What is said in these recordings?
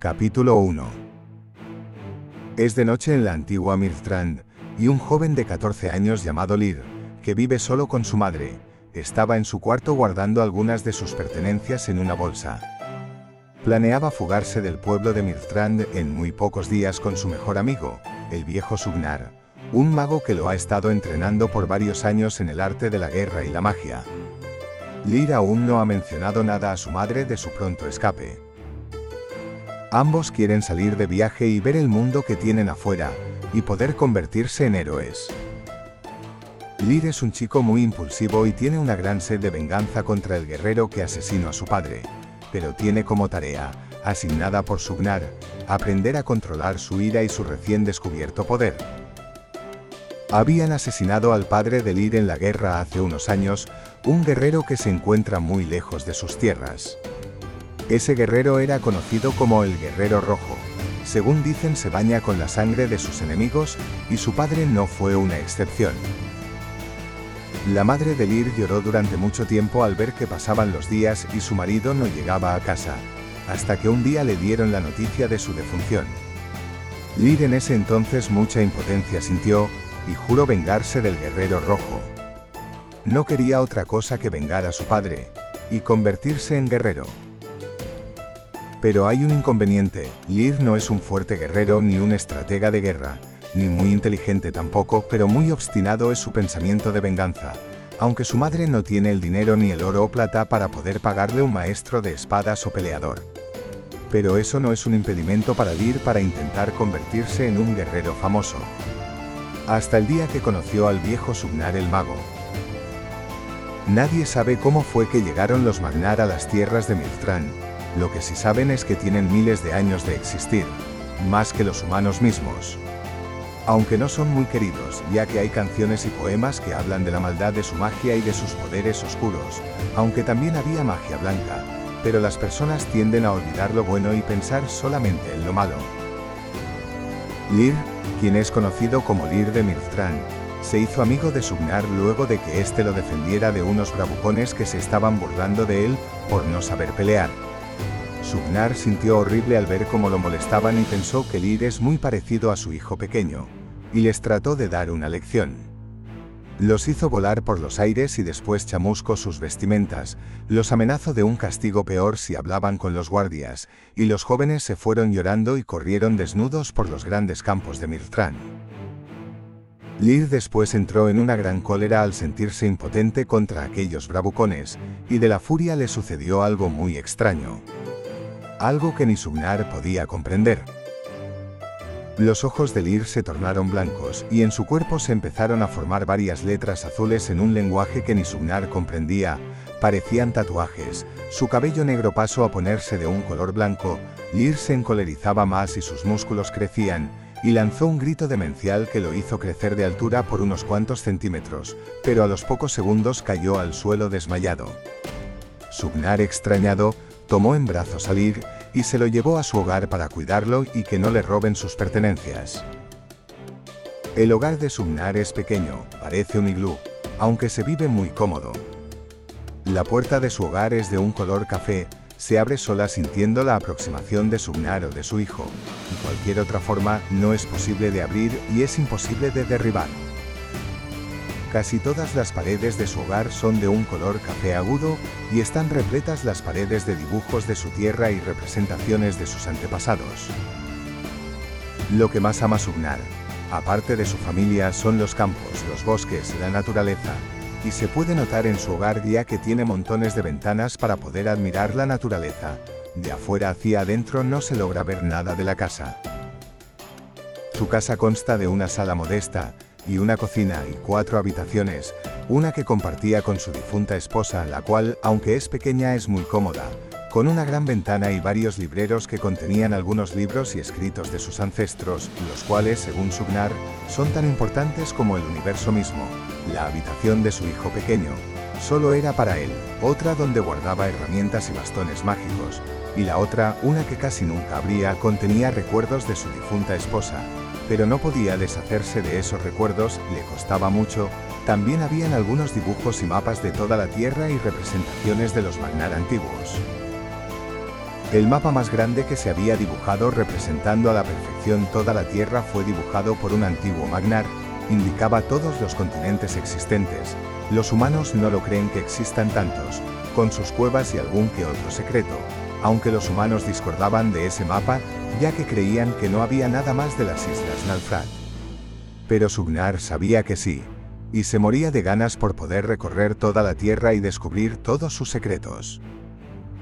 Capítulo 1 Es de noche en la antigua Mirstrand, y un joven de 14 años llamado Lir, que vive solo con su madre, estaba en su cuarto guardando algunas de sus pertenencias en una bolsa. Planeaba fugarse del pueblo de Mirstrand en muy pocos días con su mejor amigo, el viejo Sugnar, un mago que lo ha estado entrenando por varios años en el arte de la guerra y la magia. Lir aún no ha mencionado nada a su madre de su pronto escape. Ambos quieren salir de viaje y ver el mundo que tienen afuera, y poder convertirse en héroes. Lir es un chico muy impulsivo y tiene una gran sed de venganza contra el guerrero que asesinó a su padre, pero tiene como tarea, asignada por Sugnar, aprender a controlar su ira y su recién descubierto poder. Habían asesinado al padre de Lir en la guerra hace unos años, un guerrero que se encuentra muy lejos de sus tierras. Ese guerrero era conocido como el Guerrero Rojo. Según dicen se baña con la sangre de sus enemigos y su padre no fue una excepción. La madre de Lir lloró durante mucho tiempo al ver que pasaban los días y su marido no llegaba a casa, hasta que un día le dieron la noticia de su defunción. Lir en ese entonces mucha impotencia sintió y juró vengarse del Guerrero Rojo. No quería otra cosa que vengar a su padre y convertirse en guerrero. Pero hay un inconveniente, Lir no es un fuerte guerrero ni un estratega de guerra, ni muy inteligente tampoco, pero muy obstinado es su pensamiento de venganza, aunque su madre no tiene el dinero ni el oro o plata para poder pagarle un maestro de espadas o peleador. Pero eso no es un impedimento para Lir para intentar convertirse en un guerrero famoso. Hasta el día que conoció al viejo Sugnar el mago. Nadie sabe cómo fue que llegaron los Magnar a las tierras de Miltran, lo que sí saben es que tienen miles de años de existir, más que los humanos mismos. Aunque no son muy queridos, ya que hay canciones y poemas que hablan de la maldad de su magia y de sus poderes oscuros, aunque también había magia blanca, pero las personas tienden a olvidar lo bueno y pensar solamente en lo malo. Lir, quien es conocido como Lir de Mirtran, se hizo amigo de Sugnar luego de que éste lo defendiera de unos bravucones que se estaban burlando de él por no saber pelear. Sugnar sintió horrible al ver cómo lo molestaban y pensó que Lir es muy parecido a su hijo pequeño, y les trató de dar una lección. Los hizo volar por los aires y después chamuscó sus vestimentas, los amenazó de un castigo peor si hablaban con los guardias, y los jóvenes se fueron llorando y corrieron desnudos por los grandes campos de Mirtran. Lir después entró en una gran cólera al sentirse impotente contra aquellos bravucones, y de la furia le sucedió algo muy extraño algo que ni Sugnar podía comprender. Los ojos de Lir se tornaron blancos y en su cuerpo se empezaron a formar varias letras azules en un lenguaje que ni Sugnar comprendía, parecían tatuajes, su cabello negro pasó a ponerse de un color blanco, Lir se encolerizaba más y sus músculos crecían, y lanzó un grito demencial que lo hizo crecer de altura por unos cuantos centímetros, pero a los pocos segundos cayó al suelo desmayado. Sugnar extrañado, tomó en brazos a y se lo llevó a su hogar para cuidarlo y que no le roben sus pertenencias. El hogar de Sumnar es pequeño, parece un iglú, aunque se vive muy cómodo. La puerta de su hogar es de un color café, se abre sola sintiendo la aproximación de Sumnar o de su hijo, y cualquier otra forma no es posible de abrir y es imposible de derribar. Casi todas las paredes de su hogar son de un color café agudo y están repletas las paredes de dibujos de su tierra y representaciones de sus antepasados. Lo que más ama Sugnar, aparte de su familia, son los campos, los bosques, la naturaleza, y se puede notar en su hogar ya que tiene montones de ventanas para poder admirar la naturaleza. De afuera hacia adentro no se logra ver nada de la casa. Su casa consta de una sala modesta, y una cocina y cuatro habitaciones, una que compartía con su difunta esposa, la cual, aunque es pequeña, es muy cómoda, con una gran ventana y varios libreros que contenían algunos libros y escritos de sus ancestros, los cuales, según Sugnar, son tan importantes como el universo mismo. La habitación de su hijo pequeño solo era para él, otra donde guardaba herramientas y bastones mágicos, y la otra, una que casi nunca abría, contenía recuerdos de su difunta esposa, pero no podía deshacerse de esos recuerdos, le costaba mucho, también habían algunos dibujos y mapas de toda la Tierra y representaciones de los Magnar antiguos. El mapa más grande que se había dibujado representando a la perfección toda la Tierra fue dibujado por un antiguo Magnar, indicaba todos los continentes existentes. Los humanos no lo creen que existan tantos, con sus cuevas y algún que otro secreto, aunque los humanos discordaban de ese mapa, ya que creían que no había nada más de las islas Nalfrat. Pero Sugnar sabía que sí, y se moría de ganas por poder recorrer toda la Tierra y descubrir todos sus secretos.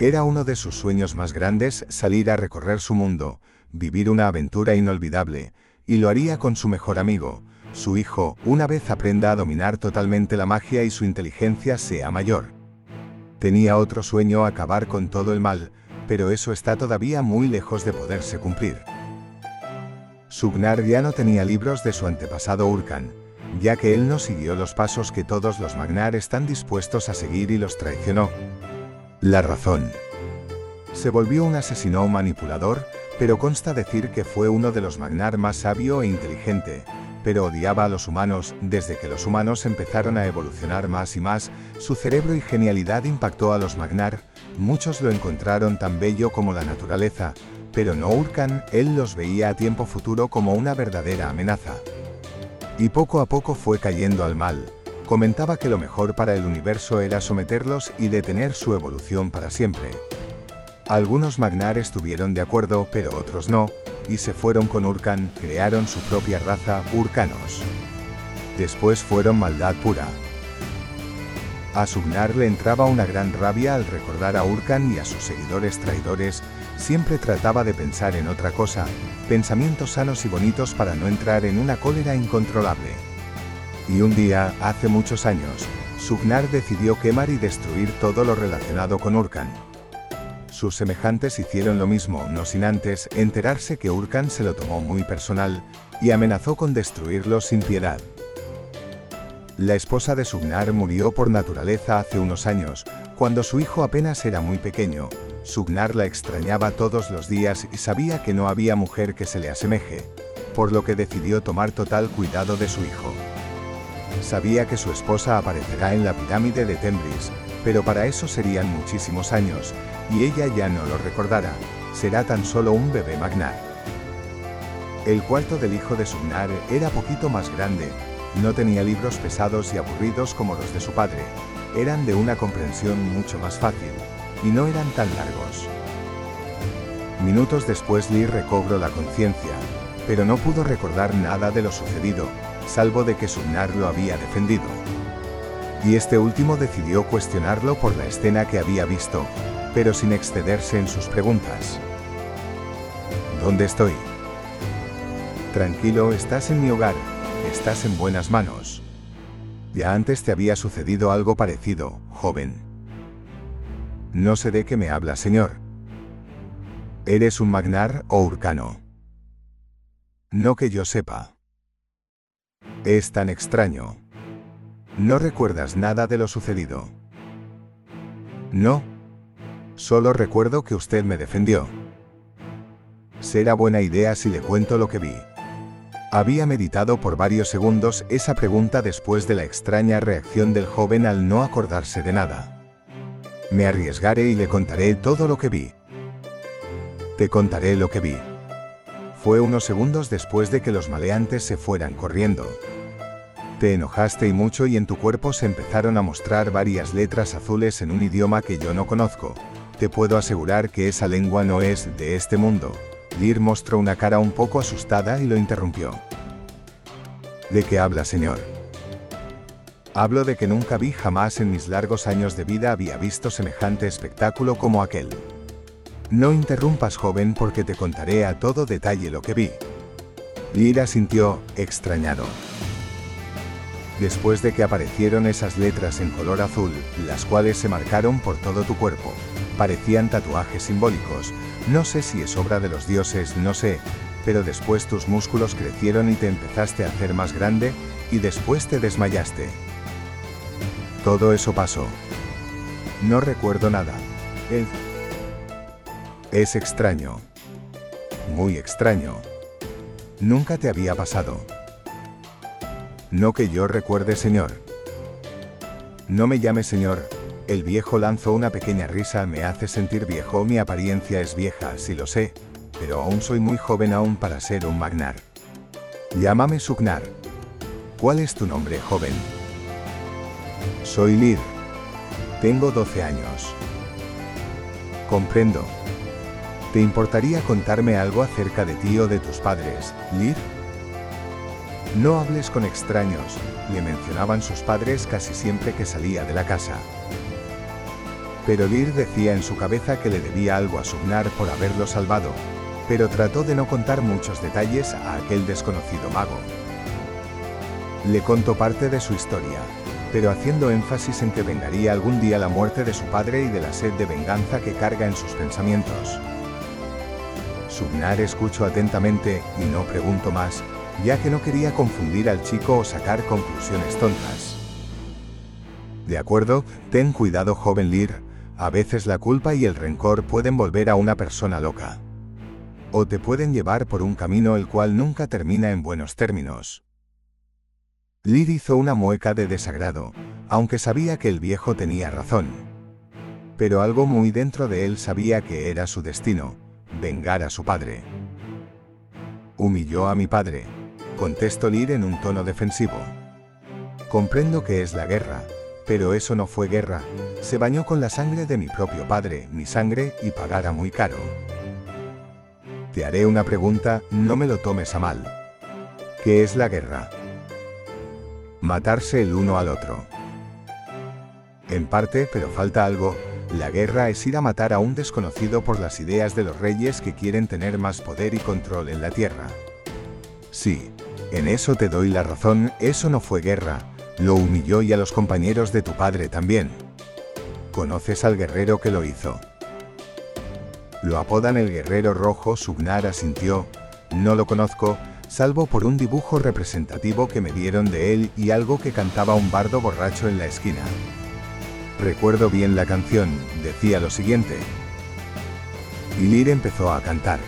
Era uno de sus sueños más grandes salir a recorrer su mundo, vivir una aventura inolvidable, y lo haría con su mejor amigo, su hijo, una vez aprenda a dominar totalmente la magia y su inteligencia sea mayor. Tenía otro sueño acabar con todo el mal, pero eso está todavía muy lejos de poderse cumplir. Sugnar ya no tenía libros de su antepasado Urkan, ya que él no siguió los pasos que todos los Magnar están dispuestos a seguir y los traicionó. La razón. Se volvió un asesino manipulador, pero consta decir que fue uno de los Magnar más sabio e inteligente, pero odiaba a los humanos, desde que los humanos empezaron a evolucionar más y más, su cerebro y genialidad impactó a los Magnar, muchos lo encontraron tan bello como la naturaleza, pero no Urkan, él los veía a tiempo futuro como una verdadera amenaza. Y poco a poco fue cayendo al mal, comentaba que lo mejor para el universo era someterlos y detener su evolución para siempre. Algunos Magnar estuvieron de acuerdo, pero otros no, y se fueron con Urkan, crearon su propia raza, Urkanos. Después fueron maldad pura. A Sugnar le entraba una gran rabia al recordar a Urkan y a sus seguidores traidores, siempre trataba de pensar en otra cosa, pensamientos sanos y bonitos para no entrar en una cólera incontrolable. Y un día, hace muchos años, Sugnar decidió quemar y destruir todo lo relacionado con Urkan. Sus semejantes hicieron lo mismo, no sin antes enterarse que Urkan se lo tomó muy personal y amenazó con destruirlo sin piedad. La esposa de Sugnar murió por naturaleza hace unos años, cuando su hijo apenas era muy pequeño. Sugnar la extrañaba todos los días y sabía que no había mujer que se le asemeje, por lo que decidió tomar total cuidado de su hijo. Sabía que su esposa aparecerá en la pirámide de Tembris, pero para eso serían muchísimos años, y ella ya no lo recordará, será tan solo un bebé Magnar. El cuarto del hijo de Sugnar era poquito más grande, no tenía libros pesados y aburridos como los de su padre, eran de una comprensión mucho más fácil, y no eran tan largos. Minutos después Lee recobró la conciencia, pero no pudo recordar nada de lo sucedido, salvo de que Sugnar lo había defendido. Y este último decidió cuestionarlo por la escena que había visto, pero sin excederse en sus preguntas. ¿Dónde estoy? Tranquilo, estás en mi hogar, estás en buenas manos. Ya antes te había sucedido algo parecido, joven. No sé de qué me habla, señor. ¿Eres un magnar o urcano? No que yo sepa. Es tan extraño. No recuerdas nada de lo sucedido. No. Solo recuerdo que usted me defendió. Será buena idea si le cuento lo que vi. Había meditado por varios segundos esa pregunta después de la extraña reacción del joven al no acordarse de nada. Me arriesgaré y le contaré todo lo que vi. Te contaré lo que vi. Fue unos segundos después de que los maleantes se fueran corriendo. Te enojaste y mucho y en tu cuerpo se empezaron a mostrar varias letras azules en un idioma que yo no conozco. Te puedo asegurar que esa lengua no es de este mundo. Lear mostró una cara un poco asustada y lo interrumpió. ¿De qué habla, señor? Hablo de que nunca vi jamás en mis largos años de vida había visto semejante espectáculo como aquel. No interrumpas, joven, porque te contaré a todo detalle lo que vi. Lira sintió extrañado. Después de que aparecieron esas letras en color azul, las cuales se marcaron por todo tu cuerpo, parecían tatuajes simbólicos. No sé si es obra de los dioses, no sé, pero después tus músculos crecieron y te empezaste a hacer más grande, y después te desmayaste. Todo eso pasó. No recuerdo nada. Es extraño. Muy extraño. Nunca te había pasado. No que yo recuerde, señor. No me llame señor. El viejo lanzó una pequeña risa, me hace sentir viejo, mi apariencia es vieja, sí lo sé, pero aún soy muy joven aún para ser un magnar. Llámame Sugnar. ¿Cuál es tu nombre, joven? Soy Lir. Tengo 12 años. Comprendo. ¿Te importaría contarme algo acerca de ti o de tus padres, Lir? No hables con extraños, le mencionaban sus padres casi siempre que salía de la casa. Pero Lir decía en su cabeza que le debía algo a Sugnar por haberlo salvado, pero trató de no contar muchos detalles a aquel desconocido mago. Le contó parte de su historia, pero haciendo énfasis en que vengaría algún día la muerte de su padre y de la sed de venganza que carga en sus pensamientos. Sugnar escuchó atentamente y no preguntó más, ya que no quería confundir al chico o sacar conclusiones tontas. De acuerdo, ten cuidado joven Lear, a veces la culpa y el rencor pueden volver a una persona loca. O te pueden llevar por un camino el cual nunca termina en buenos términos. Lear hizo una mueca de desagrado, aunque sabía que el viejo tenía razón. Pero algo muy dentro de él sabía que era su destino, vengar a su padre. Humilló a mi padre, contestó Lir en un tono defensivo. Comprendo que es la guerra, pero eso no fue guerra, se bañó con la sangre de mi propio padre, mi sangre, y pagará muy caro. Te haré una pregunta, no me lo tomes a mal. ¿Qué es la guerra? Matarse el uno al otro. En parte, pero falta algo, la guerra es ir a matar a un desconocido por las ideas de los reyes que quieren tener más poder y control en la tierra. Sí, en eso te doy la razón, eso no fue guerra, lo humilló y a los compañeros de tu padre también. ¿Conoces al guerrero que lo hizo? Lo apodan el guerrero rojo, Sugnar asintió, no lo conozco, salvo por un dibujo representativo que me dieron de él y algo que cantaba un bardo borracho en la esquina. Recuerdo bien la canción, decía lo siguiente. Y Lir empezó a cantar.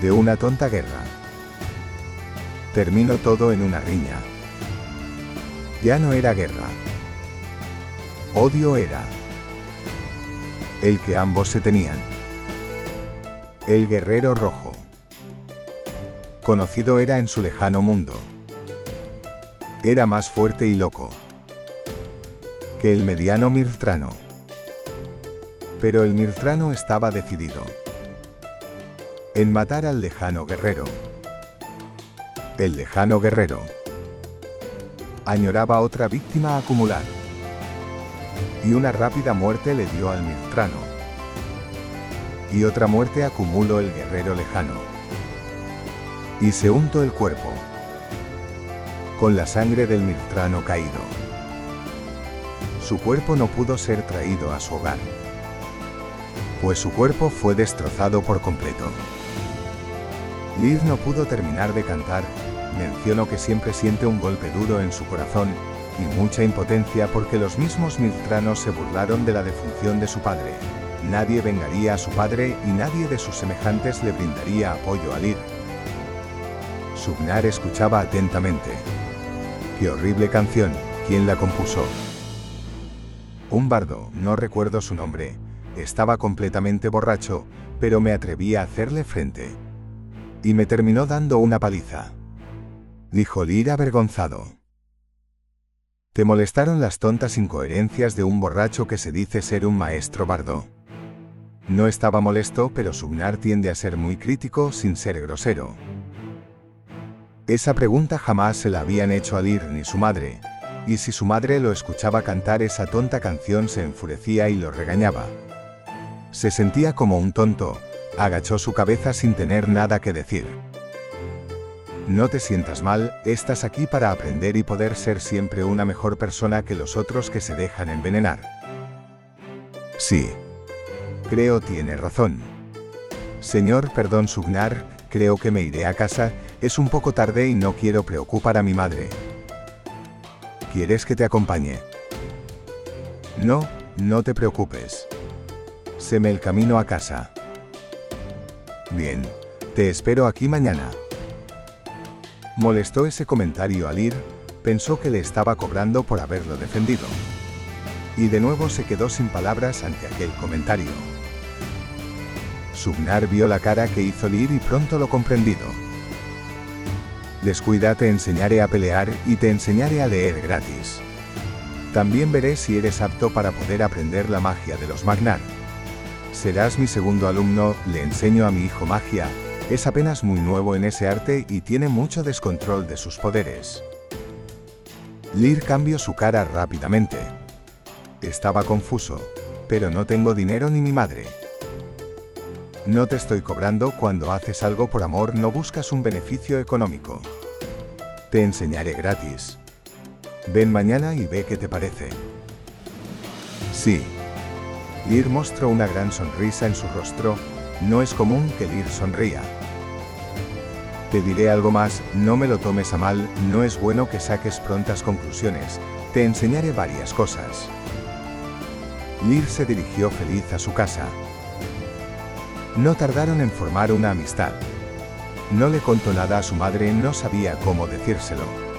De una tonta guerra. Terminó todo en una riña. Ya no era guerra. Odio era. El que ambos se tenían. El guerrero rojo. Conocido era en su lejano mundo. Era más fuerte y loco que el mediano Mirtrano. Pero el Mirtrano estaba decidido en matar al lejano guerrero. El lejano guerrero añoraba otra víctima acumular. Y una rápida muerte le dio al Mirtrano. Y otra muerte acumuló el guerrero lejano. Y se untó el cuerpo con la sangre del Mirtrano caído. Su cuerpo no pudo ser traído a su hogar, pues su cuerpo fue destrozado por completo. Liz no pudo terminar de cantar, mencionó que siempre siente un golpe duro en su corazón y mucha impotencia porque los mismos miltranos se burlaron de la defunción de su padre. Nadie vengaría a su padre y nadie de sus semejantes le brindaría apoyo a Lir. Sugnar escuchaba atentamente. ¡Qué horrible canción! ¿Quién la compuso? Un bardo, no recuerdo su nombre. Estaba completamente borracho, pero me atreví a hacerle frente. Y me terminó dando una paliza. Dijo Lir avergonzado. Te molestaron las tontas incoherencias de un borracho que se dice ser un maestro bardo. No estaba molesto, pero Sugnar tiende a ser muy crítico sin ser grosero. Esa pregunta jamás se la habían hecho a Lir ni su madre, y si su madre lo escuchaba cantar esa tonta canción se enfurecía y lo regañaba. Se sentía como un tonto, agachó su cabeza sin tener nada que decir. No te sientas mal, estás aquí para aprender y poder ser siempre una mejor persona que los otros que se dejan envenenar. Sí. Creo tiene razón. Señor, perdón Sugnar, creo que me iré a casa, es un poco tarde y no quiero preocupar a mi madre. ¿Quieres que te acompañe? No, no te preocupes. Seme el camino a casa. Bien, te espero aquí mañana. Molestó ese comentario a Lir, pensó que le estaba cobrando por haberlo defendido. y de nuevo se quedó sin palabras ante aquel comentario. Subnar vio la cara que hizo Lir y pronto lo comprendido. Descuida, te enseñaré a pelear y te enseñaré a leer gratis. También veré si eres apto para poder aprender la magia de los Magnar. Serás mi segundo alumno, le enseño a mi hijo magia, es apenas muy nuevo en ese arte y tiene mucho descontrol de sus poderes. Lir cambió su cara rápidamente. Estaba confuso, pero no tengo dinero ni mi madre. No te estoy cobrando cuando haces algo por amor, no buscas un beneficio económico. Te enseñaré gratis. Ven mañana y ve qué te parece. Sí. Lir mostró una gran sonrisa en su rostro, no es común que Lir sonría. Te diré algo más, no me lo tomes a mal, no es bueno que saques prontas conclusiones, te enseñaré varias cosas. Lir se dirigió feliz a su casa. No tardaron en formar una amistad. No le contó nada a su madre, no sabía cómo decírselo.